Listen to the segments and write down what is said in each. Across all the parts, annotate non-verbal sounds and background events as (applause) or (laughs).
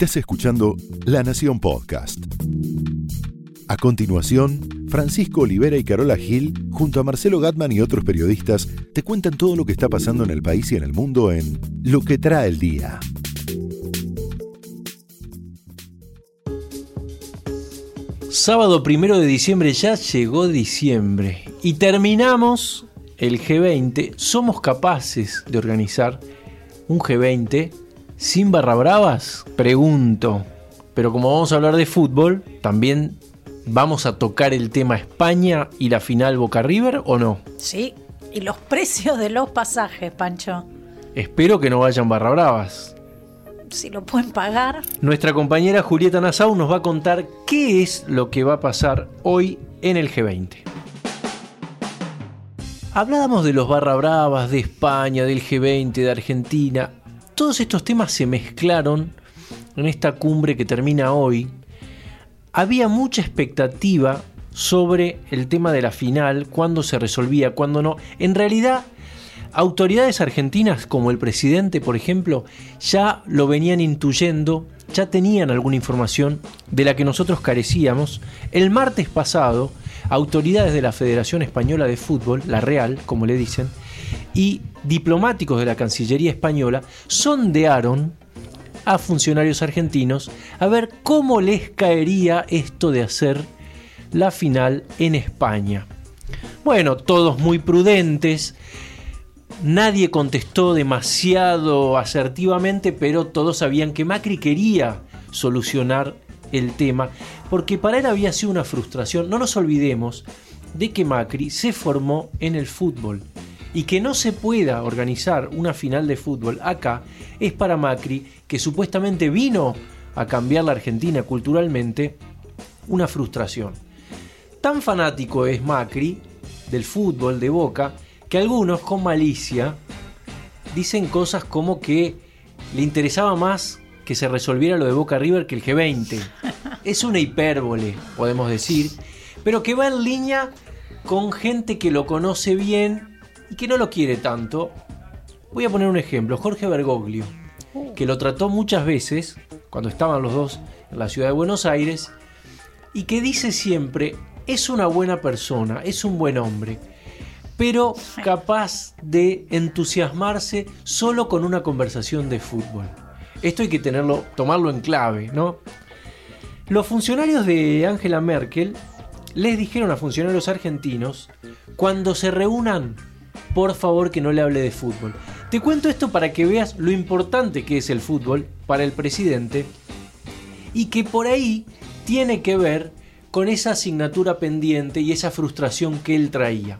Estás escuchando La Nación Podcast. A continuación, Francisco Olivera y Carola Gil, junto a Marcelo Gatman y otros periodistas, te cuentan todo lo que está pasando en el país y en el mundo en Lo que trae el día. Sábado primero de diciembre ya llegó diciembre y terminamos el G20. ¿Somos capaces de organizar un G20 sin barra bravas? Pregunto. Pero como vamos a hablar de fútbol, también vamos a tocar el tema España y la final Boca River o no? Sí, y los precios de los pasajes, Pancho. Espero que no vayan barra bravas. Si lo pueden pagar. Nuestra compañera Julieta Nassau nos va a contar qué es lo que va a pasar hoy en el G20. Hablábamos de los barra bravas, de España, del G20, de Argentina. Todos estos temas se mezclaron en esta cumbre que termina hoy. Había mucha expectativa sobre el tema de la final, cuándo se resolvía, cuándo no. En realidad, autoridades argentinas como el presidente, por ejemplo, ya lo venían intuyendo, ya tenían alguna información de la que nosotros carecíamos. El martes pasado, autoridades de la Federación Española de Fútbol, la Real, como le dicen, y diplomáticos de la Cancillería Española sondearon a funcionarios argentinos a ver cómo les caería esto de hacer la final en España. Bueno, todos muy prudentes, nadie contestó demasiado asertivamente, pero todos sabían que Macri quería solucionar el tema, porque para él había sido una frustración. No nos olvidemos de que Macri se formó en el fútbol y que no se pueda organizar una final de fútbol acá es para Macri, que supuestamente vino a cambiar la Argentina culturalmente, una frustración. Tan fanático es Macri del fútbol de Boca que algunos con malicia dicen cosas como que le interesaba más que se resolviera lo de Boca River que el G20. Es una hipérbole, podemos decir, pero que va en línea con gente que lo conoce bien y que no lo quiere tanto. Voy a poner un ejemplo, Jorge Bergoglio, que lo trató muchas veces cuando estaban los dos en la ciudad de Buenos Aires y que dice siempre, es una buena persona, es un buen hombre, pero capaz de entusiasmarse solo con una conversación de fútbol. Esto hay que tenerlo, tomarlo en clave, ¿no? Los funcionarios de Angela Merkel les dijeron a funcionarios argentinos, cuando se reúnan, por favor que no le hable de fútbol. Te cuento esto para que veas lo importante que es el fútbol para el presidente y que por ahí tiene que ver con esa asignatura pendiente y esa frustración que él traía.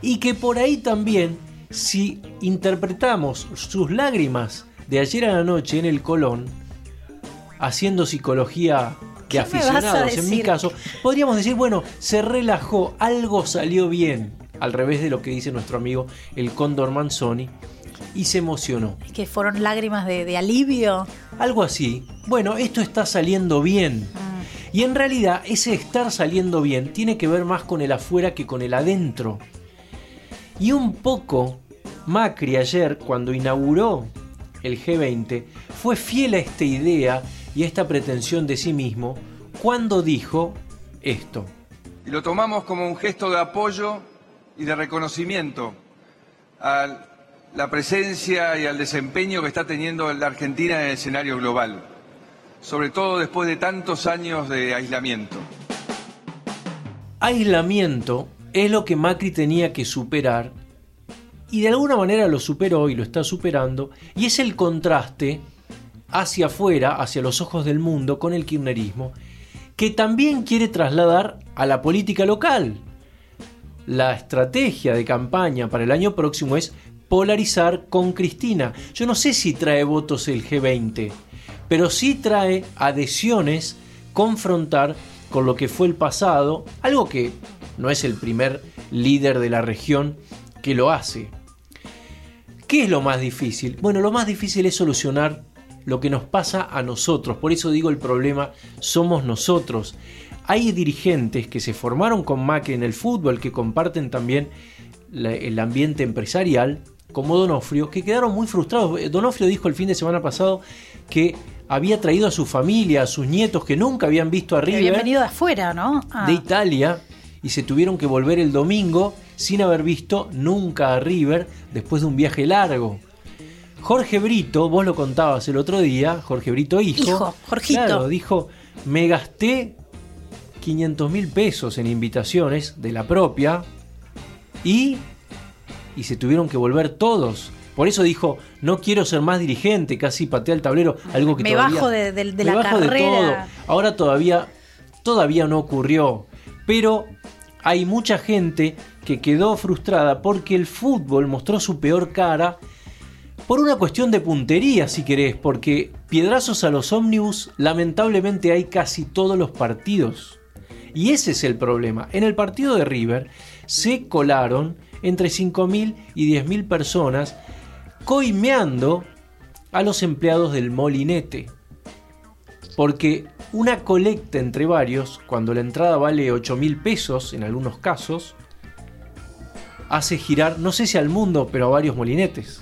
Y que por ahí también, si interpretamos sus lágrimas de ayer a la noche en el Colón, haciendo psicología de aficionados, en mi caso, podríamos decir, bueno, se relajó, algo salió bien, al revés de lo que dice nuestro amigo el Cóndor Manzoni, y se emocionó. Que fueron lágrimas de, alivio. Algo así. Bueno, esto está saliendo bien. Mm. Y en realidad ese estar saliendo bien tiene que ver más con el afuera que con el adentro. Y un poco Macri ayer, cuando inauguró el G20, fue fiel a esta idea y a esta pretensión de sí mismo cuando dijo esto. Y lo tomamos como un gesto de apoyo y de reconocimiento a la presencia y al desempeño que está teniendo la Argentina en el escenario global, sobre todo después de tantos años de aislamiento. Aislamiento es lo que Macri tenía que superar y de alguna manera lo superó y lo está superando y es el contraste hacia afuera, hacia los ojos del mundo con el kirchnerismo que también quiere trasladar a la política local. La estrategia de campaña para el año próximo es polarizar con Cristina. Yo no sé si trae votos el G20, pero sí trae adhesiones, confrontar con lo que fue el pasado, algo que no es el primer líder de la región que lo hace. ¿Qué es lo más difícil? Bueno, lo más difícil es solucionar lo que nos pasa a nosotros. Por eso digo el problema somos nosotros. Hay dirigentes que se formaron con Macri en el fútbol, que comparten también el ambiente empresarial, como Donofrio, que quedaron muy frustrados. Donofrio dijo el fin de semana pasado que había traído a su familia, a sus nietos que nunca habían visto a River habían venido de afuera, ¿no? Ah. de Italia y se tuvieron que volver el domingo sin haber visto nunca a River después de un viaje largo. Jorge Brito, vos lo contabas el otro día, Jorge Brito hijo, Hijo, Jorgito. claro, dijo, me gasté 500 mil pesos en invitaciones de la propia y, y se tuvieron que volver todos. Por eso dijo, no quiero ser más dirigente, casi patea el tablero, algo que Me todavía... bajo de- de- de me la bajo de carrera. todo. Ahora todavía, todavía no ocurrió, pero hay mucha gente que quedó frustrada porque el fútbol mostró su peor cara por una cuestión de puntería, si querés, porque piedrazos a los ómnibus lamentablemente hay casi todos los partidos. Y ese es el problema. En el partido de River se colaron entre 5.000 y 10.000 personas coimeando a los empleados del molinete. Porque una colecta entre varios, cuando la entrada vale 8 mil pesos en algunos casos, hace girar, no sé si al mundo, pero a varios molinetes.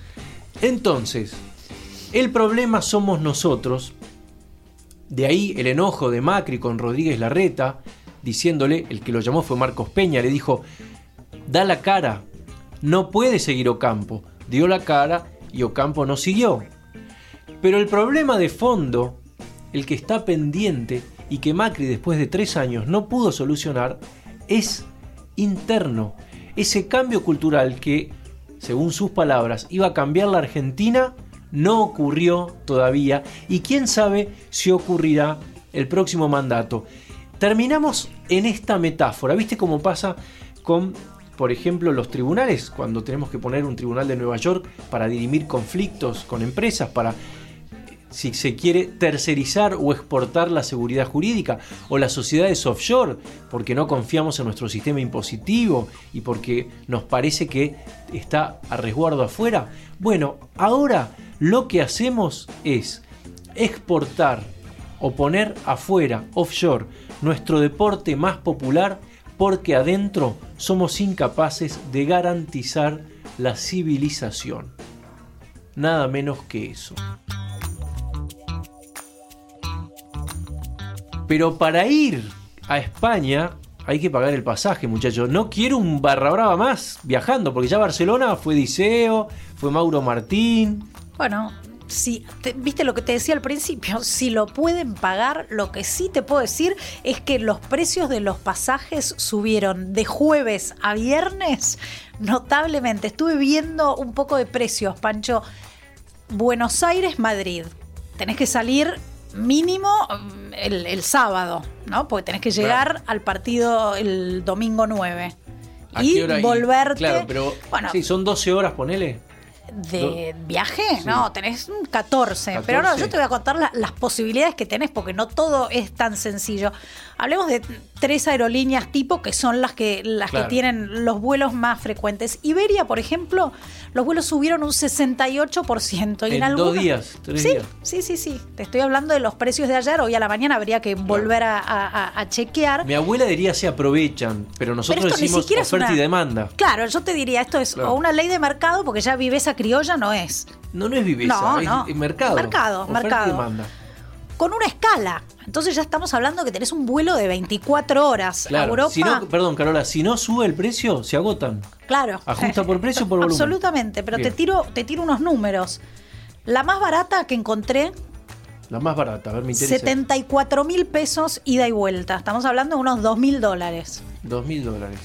(laughs) Entonces, el problema somos nosotros. De ahí el enojo de Macri con Rodríguez Larreta, diciéndole, el que lo llamó fue Marcos Peña, le dijo, da la cara, no puede seguir Ocampo. Dio la cara y Ocampo no siguió. Pero el problema de fondo, el que está pendiente y que Macri después de tres años no pudo solucionar, es interno. Ese cambio cultural que, según sus palabras, iba a cambiar la Argentina, no ocurrió todavía y quién sabe si ocurrirá el próximo mandato. Terminamos en esta metáfora. ¿Viste cómo pasa con, por ejemplo, los tribunales? Cuando tenemos que poner un tribunal de Nueva York para dirimir conflictos con empresas, para si se quiere tercerizar o exportar la seguridad jurídica, o las sociedades offshore, porque no confiamos en nuestro sistema impositivo y porque nos parece que está a resguardo afuera. Bueno, ahora lo que hacemos es exportar o poner afuera, offshore, nuestro deporte más popular porque adentro somos incapaces de garantizar la civilización. Nada menos que eso. Pero para ir a España hay que pagar el pasaje, muchachos. No quiero un barra brava más viajando, porque ya Barcelona fue Diceo, fue Mauro Martín. Bueno, si te- viste lo que te decía al principio, si lo pueden pagar, lo que sí te puedo decir es que los precios de los pasajes subieron de jueves a viernes notablemente. Estuve viendo un poco de precios, Pancho. Buenos Aires, Madrid. Tenés que salir mínimo mm, el, el sábado, ¿no? Porque tenés que llegar al partido el domingo 9. ¿A Y qué hora? volverte. claro, pero bueno, sí, son 12 horas, ponele. ¿De viaje? No, tenés un 14. 14. Pero no, yo te voy a contar la- las posibilidades que tenés porque no todo es tan sencillo. Hablemos de tres aerolíneas tipo que son las que las Claro. que tienen los vuelos más frecuentes. Iberia, por ejemplo, los vuelos subieron un 68%. Y en, En dos algunos- días, tres sí, días. Sí, sí, sí. Te estoy hablando de los precios de ayer. Hoy a la mañana habría que volver a, a- a chequear. Mi abuela diría se aprovechan, pero nosotros Pero decimos oferta una- y demanda. Claro, yo te diría, esto es Claro. o una ley de mercado, porque ya viveza criolla no es. No, no es viveza, No, es, no. es mercado. Mercado, mercado. demanda. con una escala. Entonces ya estamos hablando que tenés un vuelo de 24 horas a. Europa. Si no, perdón, Carola, si no sube el precio, se agotan. claro. Ajusta por precio o por volumen. Absolutamente, pero te tiro, te tiro unos números. La más barata que encontré, La más barata, a ver, me interesa. 74 mil pesos ida y vuelta. Estamos hablando de unos 2 mil dólares. Dos mil dólares.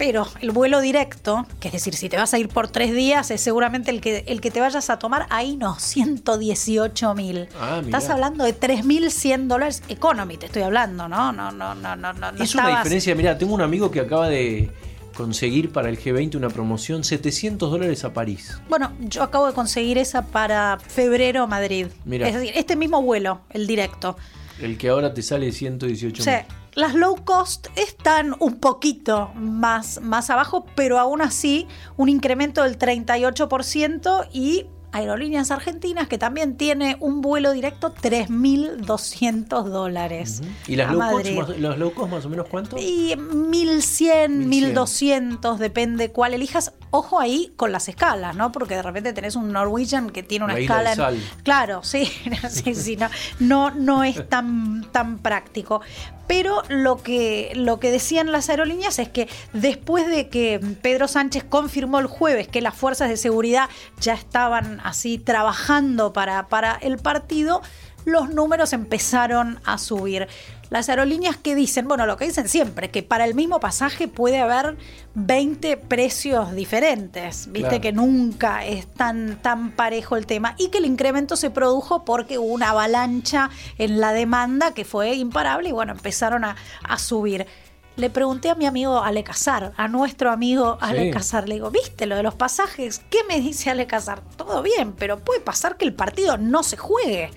Pero el vuelo directo, que es decir, si te vas a ir por tres días, es seguramente el que, el que te vayas a tomar, ahí no, 118 mil. Ah. Estás hablando de 3.100 dólares economy, te estoy hablando, ¿no? No, no, no, no, no. es una estabas- diferencia, mira, tengo un amigo que acaba de conseguir para el G20 una promoción 700 dólares a París. Bueno, yo acabo de conseguir esa para febrero Madrid. Mirá. Es decir, este mismo vuelo, el directo. El que ahora te sale 118 Sí, las low cost están un poquito más, más abajo, pero aún así un incremento del 38% y Aerolíneas Argentinas, que también tiene un vuelo directo 3.200 dólares. ¿Y las low, cost, más, los low cost más o menos cuánto? Y 1100, 1100. 1200, depende cuál elijas. Ojo ahí con las escalas, ¿no? Porque de repente tenés un Norwegian que tiene una La isla escala. de sal. Claro, sí, (laughs) sí, sí, no, no, no es (laughs) tan, tan práctico. Pero lo que, lo que decían las aerolíneas es que después de que Pedro Sánchez confirmó el jueves que las fuerzas de seguridad ya estaban así trabajando para, para el partido, los números empezaron a subir. Las aerolíneas que dicen, bueno, lo que dicen siempre, que para el mismo pasaje puede haber 20 precios diferentes, viste Claro. que nunca es tan, tan parejo el tema y que el incremento se produjo porque hubo una avalancha en la demanda que fue imparable y bueno, empezaron a, a subir. Le pregunté a mi amigo Ale Casar, a nuestro amigo Ale Sí. Casar, le digo, ¿viste lo de los pasajes? ¿Qué me dice Ale Casar? Todo bien, pero puede pasar que el partido no se juegue.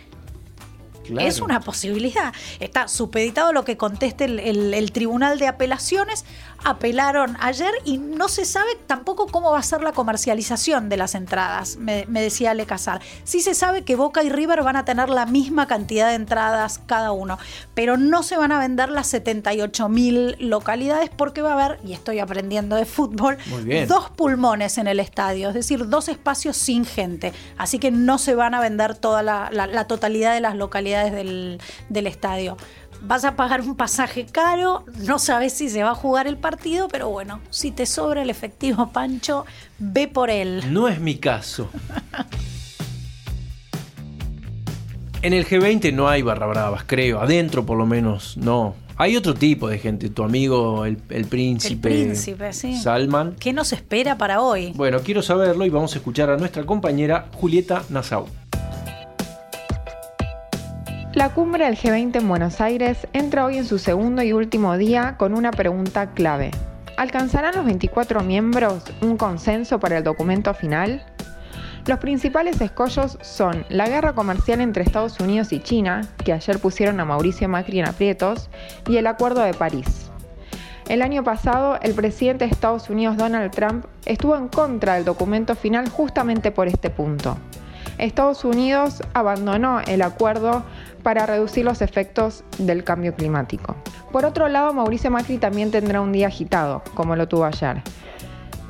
Claro. Es una posibilidad. Está supeditado a lo que conteste el, el- el Tribunal de Apelaciones. Apelaron ayer y no se sabe tampoco cómo va a ser la comercialización de las entradas, me, me decía Ale Casar. Sí se sabe que Boca y River van a tener la misma cantidad de entradas cada uno, pero no se van a vender las 78 mil localidades porque va a haber, y estoy aprendiendo de fútbol, dos pulmones en el estadio, es decir, dos espacios sin gente. Así que no se van a vender toda la, la- la totalidad de las localidades del, del estadio. Vas a pagar un pasaje caro, no sabes si se va a jugar el partido, pero bueno, si te sobra el efectivo, Pancho, ve por él. No es mi caso. En el G20 no hay barra bravas, creo. Adentro, por lo menos, no. Hay otro tipo de gente. Tu amigo, el, el príncipe. El príncipe, sí. Salman. ¿Qué nos espera para hoy? Bueno, quiero saberlo y vamos a escuchar a nuestra compañera Julieta Nassau. La cumbre del G20 en Buenos Aires entra hoy en su segundo y último día con una pregunta clave. ¿Alcanzarán los 24 miembros un consenso para el documento final? Los principales escollos son la guerra comercial entre Estados Unidos y China, que ayer pusieron a Mauricio Macri en aprietos, y el Acuerdo de París. El año pasado, el presidente de Estados Unidos Donald Trump estuvo en contra del documento final justamente por este punto. Estados Unidos abandonó el acuerdo para reducir los efectos del cambio climático. Por otro lado, Mauricio Macri también tendrá un día agitado, como lo tuvo ayer.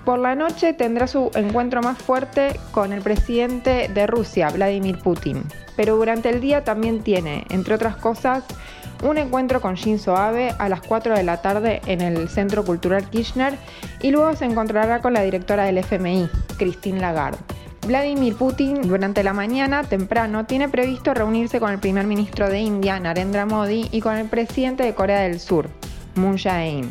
Por la noche tendrá su encuentro más fuerte con el presidente de Rusia, Vladimir Putin. Pero durante el día también tiene, entre otras cosas, un encuentro con Shinzo Abe a las 4 de la tarde en el Centro Cultural Kirchner y luego se encontrará con la directora del FMI, Christine Lagarde. Vladimir Putin durante la mañana temprano tiene previsto reunirse con el primer ministro de India, Narendra Modi, y con el presidente de Corea del Sur, Moon Jae-in.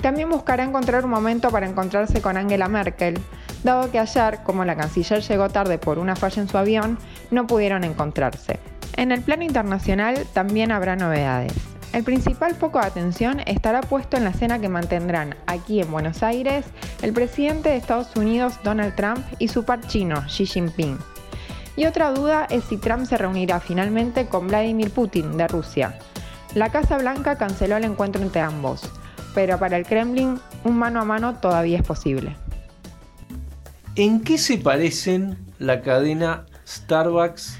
También buscará encontrar un momento para encontrarse con Angela Merkel, dado que ayer, como la canciller llegó tarde por una falla en su avión, no pudieron encontrarse. En el plano internacional también habrá novedades. El principal foco de atención estará puesto en la cena que mantendrán aquí en Buenos Aires el presidente de Estados Unidos Donald Trump y su par chino Xi Jinping. Y otra duda es si Trump se reunirá finalmente con Vladimir Putin de Rusia. La Casa Blanca canceló el encuentro entre ambos, pero para el Kremlin un mano a mano todavía es posible. ¿En qué se parecen la cadena Starbucks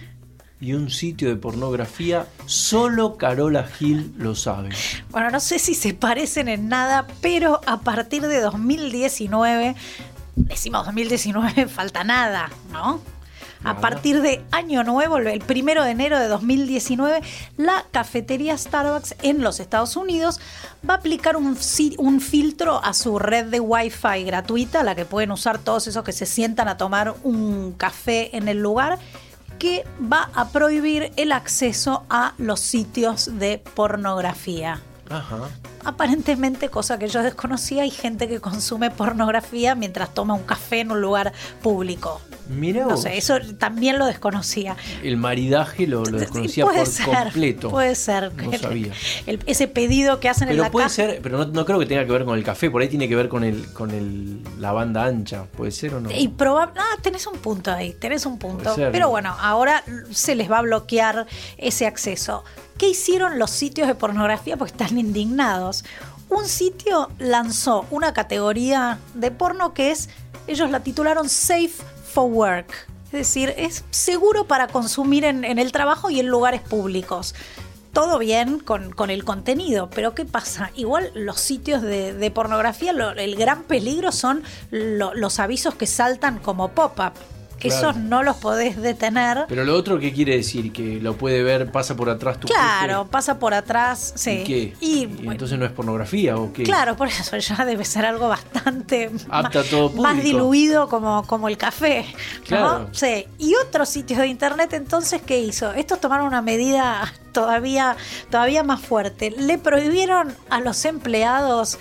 y un sitio de pornografía? Solo Carola Gil lo sabe. Bueno, no sé si se parecen en nada, pero a partir de 2019, decimos 2019, (laughs) falta nada, ¿no? A partir de año nuevo, el primero de enero de 2019, la cafetería Starbucks en los Estados Unidos va a aplicar un, un filtro a su red de Wi-Fi gratuita, la que pueden usar todos esos que se sientan a tomar un café en el lugar, que va a prohibir el acceso a los sitios de pornografía Ajá. Aparentemente, cosa que yo desconocía, hay gente que consume pornografía mientras toma un café en un lugar público. Mira No sé, eso también lo desconocía. El maridaje lo, lo desconocía puede por ser, completo. Puede ser. No sabía. El- ese pedido que hacen en Pero la puede caja. ser, pero no, no creo que tenga que ver con el café, por ahí tiene que ver con el, con el, la banda ancha, ¿puede ser o no? Y probab- ah, tenés un punto ahí, tenés un punto. Ser, Pero ¿no? bueno, ahora se les va a bloquear ese acceso. ¿Qué hicieron los sitios de pornografía? Porque están indignados. Un sitio lanzó una categoría de porno que es, ellos la titularon Safe for Work. Es decir, es seguro para consumir en, el trabajo y en lugares públicos todo bien con, con, el contenido, pero ¿qué pasa? Igual los sitios de, pornografía, el gran peligro son lo, los avisos que saltan como pop-up. Que Claro. esos no los podés detener. Pero lo otro, ¿qué quiere decir? Que lo puede ver, pasa por atrás tu Claro, jefe? pasa por atrás. Sí. ¿Y qué? Y, ¿Y bueno, entonces no es pornografía o qué? Claro, por eso ya debe ser algo bastante Apta todo más diluido como, como el café. ¿no? Claro. Sí. Y otros sitios de internet, entonces, ¿qué hizo? Estos tomaron una medida todavía, todavía más fuerte. Le prohibieron a los empleados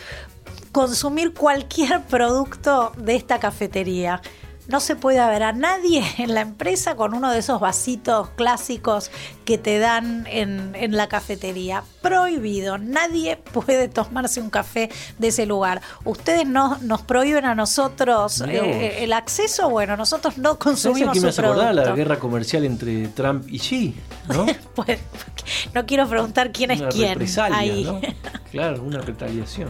consumir cualquier producto de esta cafetería. No se puede ver a nadie (laughs) en la empresa con uno de esos vasitos clásicos que te dan en, en la cafetería. Prohibido. Nadie (laughs) puede tomarse un café de ese lugar. Ustedes no, nos prohíben a nosotros vos. eh, el acceso. Bueno, nosotros no ¿Sabes a consumimos su producto. la guerra comercial entre Trump y Xi? ¿No? (laughs) Pues, no quiero preguntar quién es Una quién represalia, ahí. ¿no? Claro, una retaliación.